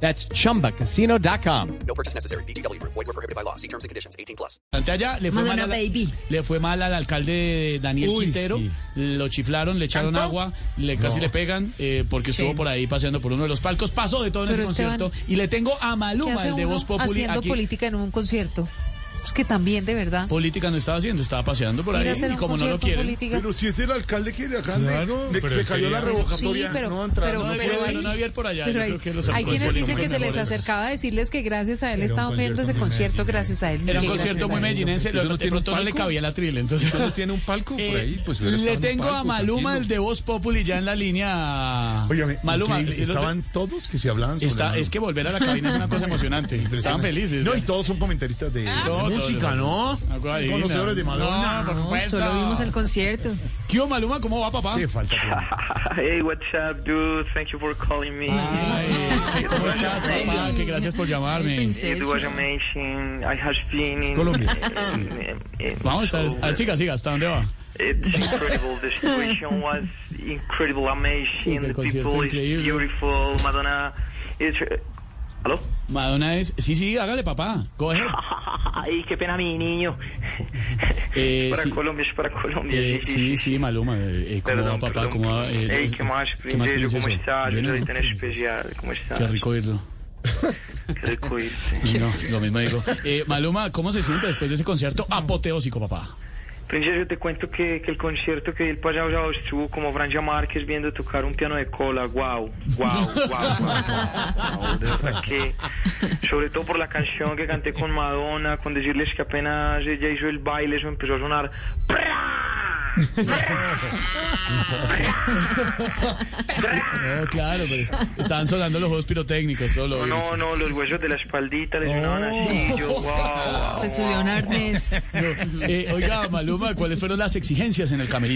That's chumbacasino.com. No purchase necessary. BGW. Void were prohibited by law. See terms and conditions. 18 plus. Ante allá le fue, mal a la- Baby. le fue mal al alcalde Daniel Uy, Quintero. sí. Lo chiflaron, le echaron ¿Tanto? agua, le casi le pegan eh, porque estuvo por ahí paseando por uno de los palcos. Pasó de todo en Pero ese Esteban, concierto. Y le tengo a ¿Qué Maluma, el de Voz Populi. haciendo aquí. política en un concierto? Es que también, de verdad. Política no estaba haciendo, estaba paseando por ahí. Y como no lo quieren. política. Pero si es el alcalde que le acaban de- Claro, de- pero se cayó la revocatoria. Sí, pero- no pero- no No, pero pero hay- por allá. Pero hay, creo que los hay quienes dicen que se les acercaba a decirles que gracias a él estaban viendo ese concierto, gracias a él. Era un concierto muy a él. mellinense, ¿Eso lo- no tiene no le cabía la tril, entonces... ¿Usted no tiene un palco por Eh, ahí? Pues le tengo a Maluma, el de Voz Populi, ya en la línea. Óigame, Maluma, estaban todos que se hablaban sobre es que volver a la cabina es una cosa emocionante. Estaban felices. No, y todos son comentaristas de, de Todos, música, ¿no? Y conocedores de Madonna. No, por supuesto. Solo vimos el concierto. ¿Qué hubo, Maluma? ¿Cómo va, papá? Qué falta. Hey, what's up, dude? Thank you for calling me. Ay, ¿qué- ¿Cómo estás, papá? Que gracias por llamarme. It was amazing. I have been in. Colombia. Vamos, a, so- a, siga, siga. ¿Hasta dónde va? It's incredible. The situation was incredible, amazing. the people is increíble. beautiful. Madonna is. ¿Aló? Madonna es... Sí, sí, hágale, papá. Ahead. Ay, qué pena mi niño. Eh, para sí. Colombia, es para Colombia. Eh, sí, sí, Maluma. eh, ¿Cómo Perdón, va, papá? ¿Cómo va? Eh, Ey, es- ¿qué más, ¿Qué más? ¿Cómo estás? Yo soy ¿no? tan especial. ¿Cómo estás? Qué rico oírlo. Qué rico irte. No, lo mismo digo. Eh, Maluma, ¿cómo se siente después de ese concierto apoteósico, papá? Princesa, yo te cuento que, que el concierto que el pasado sábado estuvo como Francia Márquez viendo tocar un piano de cola, wow, wow, wow, de verdad que, sobre todo por la canción que canté con Madonna, con decirles que apenas ella hizo el baile, eso empezó a sonar. No, claro, pero es- estaban sonando los juegos pirotécnicos, todo lo No, no, no, los huesos de la espaldita le sonaban así, yo, wow, wow, Se subió un arnés. Eh, oiga, Maluma, ¿cuáles fueron las exigencias en el camerino?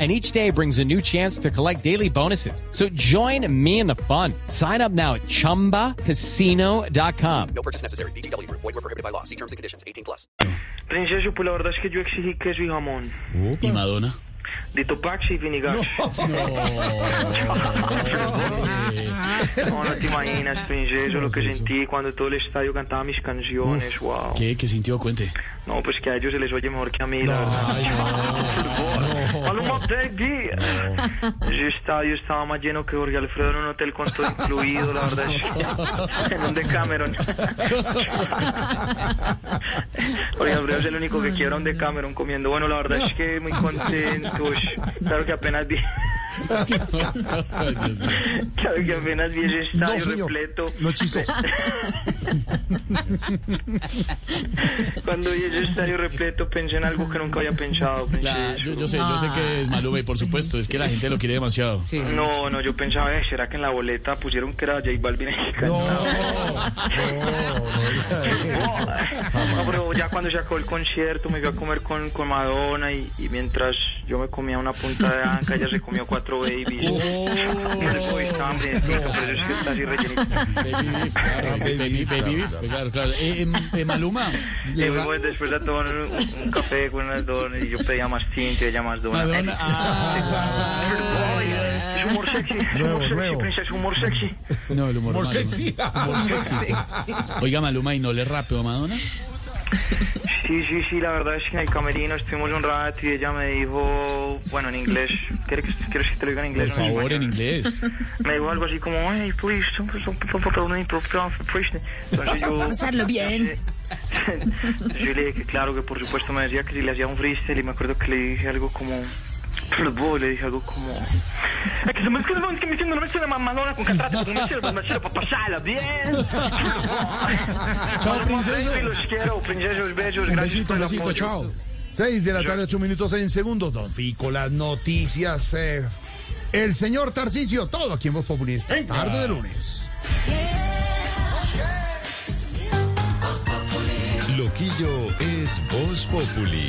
And each day brings a new chance to collect daily bonuses. So join me in the fun. Sign up now at chumbacasino.com. No purchase necessary. BGW. Void were prohibited by law. See terms and conditions. 18 plus. Princesa, pues la verdad es que yo exigí queso y jamón, ¿Y Madonna? Dito Paxi y Finigax. No, no te imaginas, princesa, lo que sentí cuando todo el estadio cantaba mis canciones, wow. ¿Qué, ¿Qué sintió? Cuente. No, pues que a ellos se les oye mejor que a mí, la verdad. Maluma, baby. Ese estadio estaba más lleno que Jorge Alfredo en un hotel con todo incluido, la verdad. es- en un Decameron. Jorge Alfredo es el único que quiebra un Decameron comiendo. Bueno, la verdad es que muy contento. Claro que apenas vi, claro que apenas vi ese No, estadio señor. repleto. No es chistoso. Cuando vi ese estadio repleto pensé en algo que nunca había pensado. Pensé yo, sé, yo sé que es Maluma y por supuesto, es que la gente lo quiere demasiado. No, no, yo pensaba, eh, ¿será que en la boleta pusieron que era J Balvin el No, cantaba? no, No, pero ya cuando se acabó el concierto me fui a comer con, con Madonna y, y mientras yo me comía una punta de anca, ella se comió cuatro babies. Y el boy estaba hambrientico, por eso es que está así rellenito. Baby beef, claro, baby, baby beef, baby beef, claro. Eh, em, eh, Maluma, Y fuimos después a tomar un, un café con unas donas y yo pedía más tinta y ella más donas. Madonna, ah, es humor sexy, es Nuevo, humor sexy, nuevo. princesa, humor sexy. no, el humor, Humor sexy. Humor sexy. Oiga, Maluma, ¿y no le rapeo a Madonna? Sí, sí, sí, la verdad es que en el camerino estuvimos un rato y ella me dijo, bueno, en inglés, ¿quieres que, te lo diga en inglés? Por favor, en inglés. Me dijo algo así como, hey, please, entonces yo... Pasarlo bien. Yo le dije que claro, que por supuesto me decía que si le hacía un freestyle y me acuerdo que le dije algo como... Pero boh, le dije algo como... Es que se me es que es que me siento una vez una mamadona con catarata, porque me sirve, me sirve para pasarla bien. Chao, princeso. Y los quiero, princesos, bellos, Un gracias besito, por un el besito, apoyo. chao. Seis de la tarde, ocho minutos en segundos. Don Fico, las noticias. eh, el señor Tarcicio, todo aquí en Voz Populista. Tarde de lunes. Loquillo es Voz Populi.